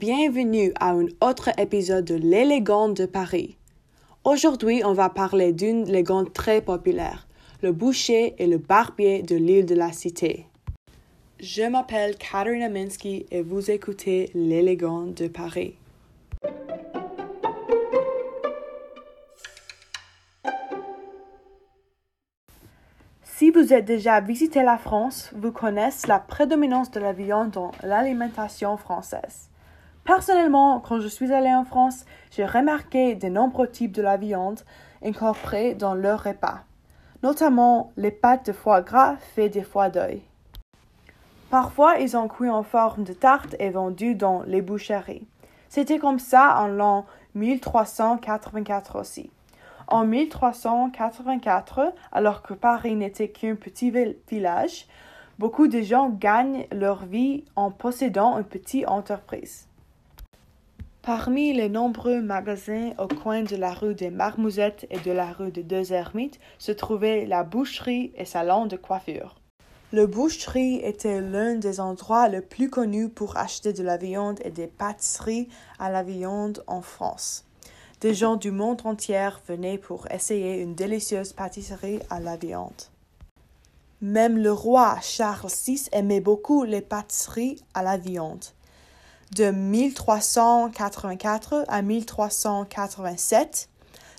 bienvenue à un autre épisode de l'élégante de Paris. Aujourd'hui, on va parler d'une légende très populaire, le boucher et le barbier de l'île de la Cité. Je m'appelle Katerina Minsky et vous écoutez l'élégante de Paris. Si vous êtes déjà visité la France, vous connaissez la prédominance de la viande dans l'alimentation française. Personnellement, quand je suis allée en France, j'ai remarqué de nombreux types de la viande incorporés dans leurs repas, notamment les pâtes de foie gras faites des foies d'œil. Parfois, ils ont cuit en forme de tarte et vendus dans les boucheries. C'était comme ça en l'an 1384 aussi. En 1384, alors que Paris n'était qu'un petit village, beaucoup de gens gagnent leur vie en possédant une petite entreprise. Parmi les nombreux magasins au coin de la rue des Marmousettes et de la rue des Deux Ermites se trouvait la boucherie et salon de coiffure. Le boucherie était l'un des endroits les plus connus pour acheter de la viande et des pâtisseries à la viande en France. Des gens du monde entier venaient pour essayer une délicieuse pâtisserie à la viande. Même le roi Charles VI aimait beaucoup les pâtisseries à la viande. De 1384 à 1387,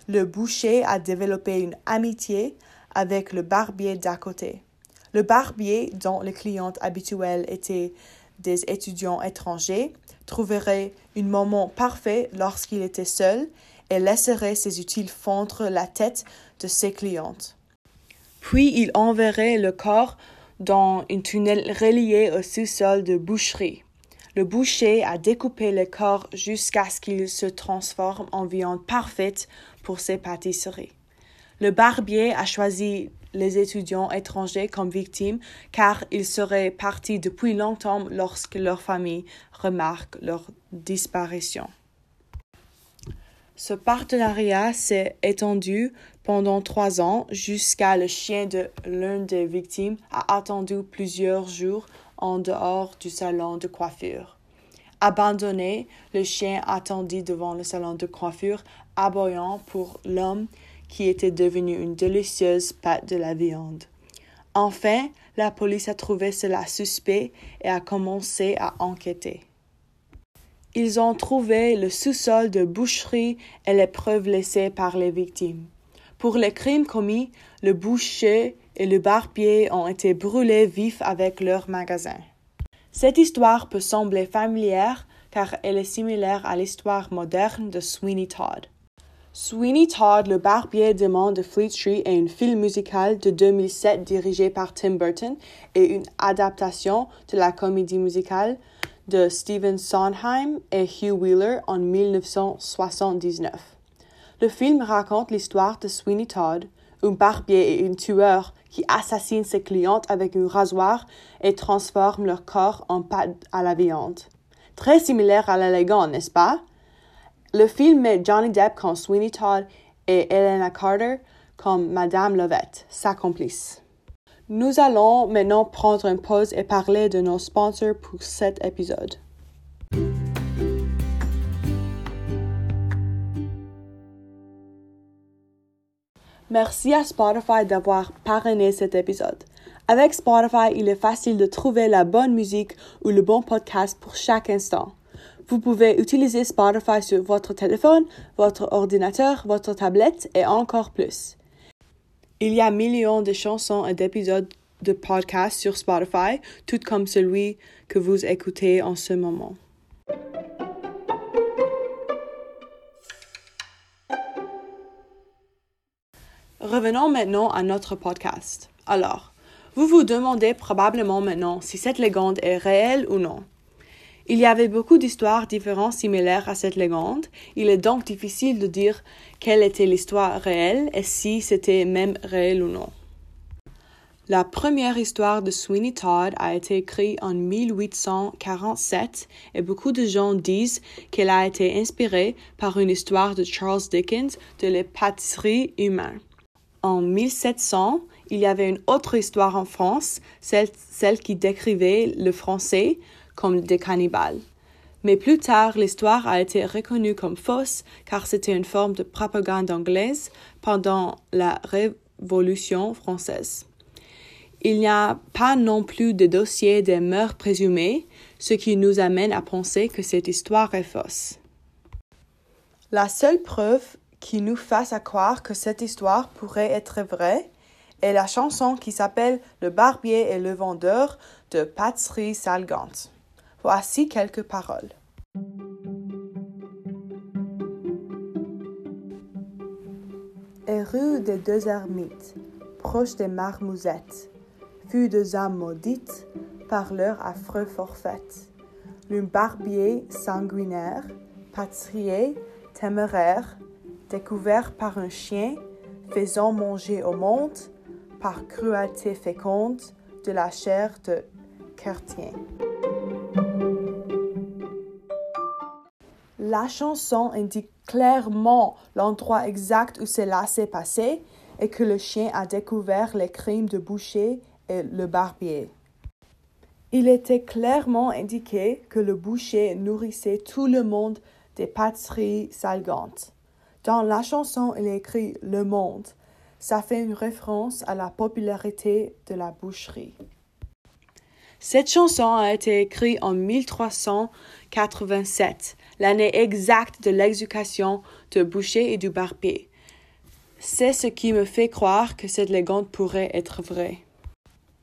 le boucher a développé une amitié avec le barbier d'à côté. Le barbier, dont les clientes habituelles étaient des étudiants étrangers, trouverait un moment parfait lorsqu'il était seul et laisserait ses utiles fondre la tête de ses clientes. Puis il enverrait le corps dans une tunnel relié au sous-sol de boucherie. Le boucher a découpé le corps jusqu'à ce qu'il se transforme en viande parfaite pour ses pâtisseries. Le barbier a choisi les étudiants étrangers comme victimes car ils seraient partis depuis longtemps lorsque leur famille remarque leur disparition. Ce partenariat s'est étendu pendant trois ans jusqu'à le chien de l'une des victimes a attendu plusieurs jours en dehors du salon de coiffure. Abandonné, le chien attendit devant le salon de coiffure, aboyant pour l'homme qui était devenu une délicieuse pâte de la viande. Enfin, la police a trouvé cela suspect et a commencé à enquêter. Ils ont trouvé le sous-sol de boucherie et les preuves laissées par les victimes. Pour les crimes commis, le boucher et le barbier ont été brûlés vifs avec leur magasin. Cette histoire peut sembler familière car elle est similaire à l'histoire moderne de Sweeney Todd. Sweeney Todd, le barbier de de Fleet Street est un film musical de 2007 dirigé par Tim Burton et une adaptation de la comédie musicale de Stephen Sondheim et Hugh Wheeler en 1979. Le film raconte l'histoire de Sweeney Todd, un barbier et un tueur qui assassinent ses clientes avec un rasoir et transforment leur corps en pâte à la viande. Très similaire à l'élégant, n'est-ce pas? Le film met Johnny Depp comme Sweeney Todd et Elena Carter comme Madame Lovette, sa complice. Nous allons maintenant prendre une pause et parler de nos sponsors pour cet épisode. Merci à Spotify d'avoir parrainé cet épisode. Avec Spotify, il est facile de trouver la bonne musique ou le bon podcast pour chaque instant. Vous pouvez utiliser Spotify sur votre téléphone, votre ordinateur, votre tablette et encore plus. Il y a millions de chansons et d'épisodes de podcasts sur Spotify, tout comme celui que vous écoutez en ce moment. Revenons maintenant à notre podcast. Alors, vous vous demandez probablement maintenant si cette légende est réelle ou non. Il y avait beaucoup d'histoires différentes similaires à cette légende. Il est donc difficile de dire quelle était l'histoire réelle et si c'était même réel ou non. La première histoire de Sweeney Todd a été écrite en 1847 et beaucoup de gens disent qu'elle a été inspirée par une histoire de Charles Dickens de les pâtisseries humaines. En 1700, il y avait une autre histoire en France, celle, celle qui décrivait le français comme des cannibales. Mais plus tard, l'histoire a été reconnue comme fausse car c'était une forme de propagande anglaise pendant la Révolution française. Il n'y a pas non plus de dossier des meurtres présumés, ce qui nous amène à penser que cette histoire est fausse. La seule preuve qui nous fasse à croire que cette histoire pourrait être vraie est la chanson qui s'appelle Le barbier et le vendeur de Patserie Salgante. Voici quelques paroles. Et rue des deux ermites, proche des marmousettes, fut deux âmes maudites par leur affreux forfait. L'un barbier sanguinaire, pâturier, téméraire, découvert par un chien, faisant manger au monde, par cruauté féconde, de la chair de chrétien. La chanson indique clairement l'endroit exact où cela s'est passé et que le chien a découvert les crimes de Boucher et le barbier. Il était clairement indiqué que le boucher nourrissait tout le monde des pâtisseries salgantes. Dans la chanson, il écrit Le Monde. Ça fait une référence à la popularité de la boucherie. Cette chanson a été écrite en 1387, l'année exacte de l'exécution de Boucher et du Barbier. C'est ce qui me fait croire que cette légende pourrait être vraie.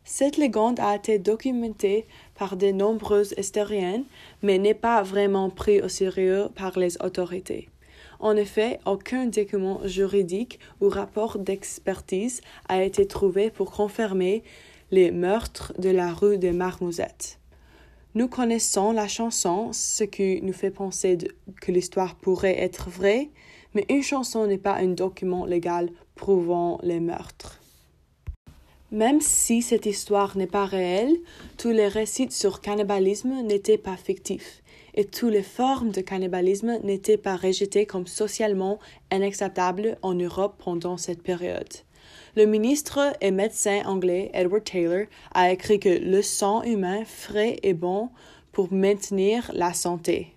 Cette légende a été documentée par de nombreux historiens, mais n'est pas vraiment prise au sérieux par les autorités. En effet, aucun document juridique ou rapport d'expertise a été trouvé pour confirmer les meurtres de la rue des Marmousettes. Nous connaissons la chanson, ce qui nous fait penser que l'histoire pourrait être vraie, mais une chanson n'est pas un document légal prouvant les meurtres. Même si cette histoire n'est pas réelle, tous les récits sur cannibalisme n'étaient pas fictifs et toutes les formes de cannibalisme n'étaient pas rejetées comme socialement inacceptables en Europe pendant cette période. Le ministre et médecin anglais Edward Taylor a écrit que le sang humain frais est bon pour maintenir la santé.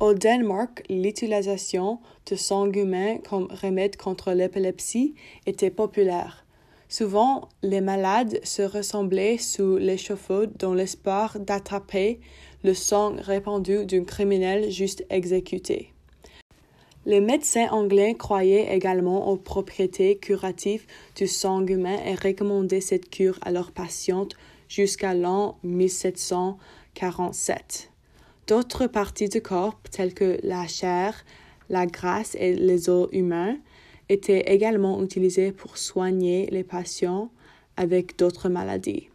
Au Danemark, l'utilisation de sang humain comme remède contre l'épilepsie était populaire. Souvent, les malades se ressemblaient sous l'échafaud dans l'espoir d'attraper le sang répandu d'un criminel juste exécuté. Les médecins anglais croyaient également aux propriétés curatives du sang humain et recommandaient cette cure à leurs patientes jusqu'à l'an 1747. D'autres parties du corps, telles que la chair, la graisse et les os humains, étaient également utilisées pour soigner les patients avec d'autres maladies.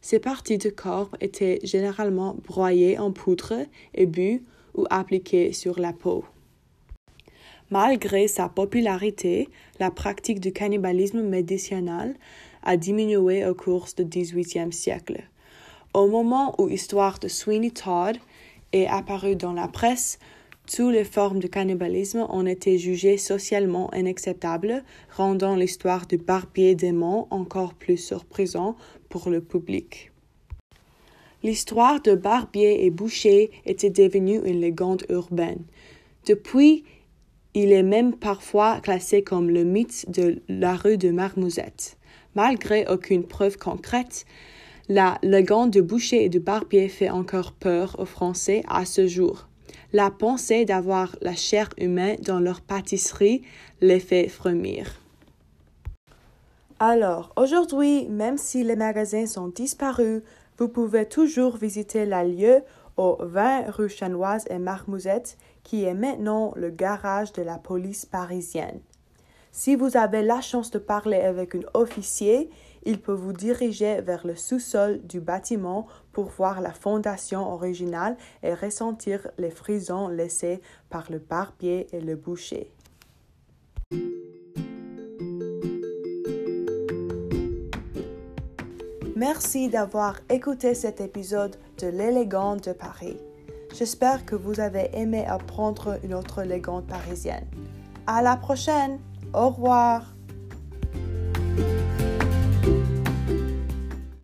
Ces parties du corps étaient généralement broyées en poudre et bues ou appliquées sur la peau. Malgré sa popularité, la pratique du cannibalisme médicinal a diminué au cours du XVIIIe siècle. Au moment où l'histoire de Sweeney Todd est apparue dans la presse, toutes les formes de cannibalisme ont été jugées socialement inacceptables, rendant l'histoire du barbier démon encore plus surprenante pour le public. L'histoire de Barbier et Boucher était devenue une légende urbaine. Depuis, il est même parfois classé comme le mythe de la rue de Marmousette. Malgré aucune preuve concrète, la légende de boucher et de barbier fait encore peur aux Français à ce jour. La pensée d'avoir la chair humaine dans leur pâtisserie les fait frémir. Alors, aujourd'hui, même si les magasins sont disparus, vous pouvez toujours visiter la lieu au 20 rue Chanoise et Marmousette, qui est maintenant le garage de la police parisienne. Si vous avez la chance de parler avec un officier, il peut vous diriger vers le sous-sol du bâtiment pour voir la fondation originale et ressentir les frisons laissés par le barbier et le boucher. Merci d'avoir écouté cet épisode de l'élégante de Paris. J'espère que vous avez aimé apprendre une autre légende parisienne. À la prochaine! Au revoir!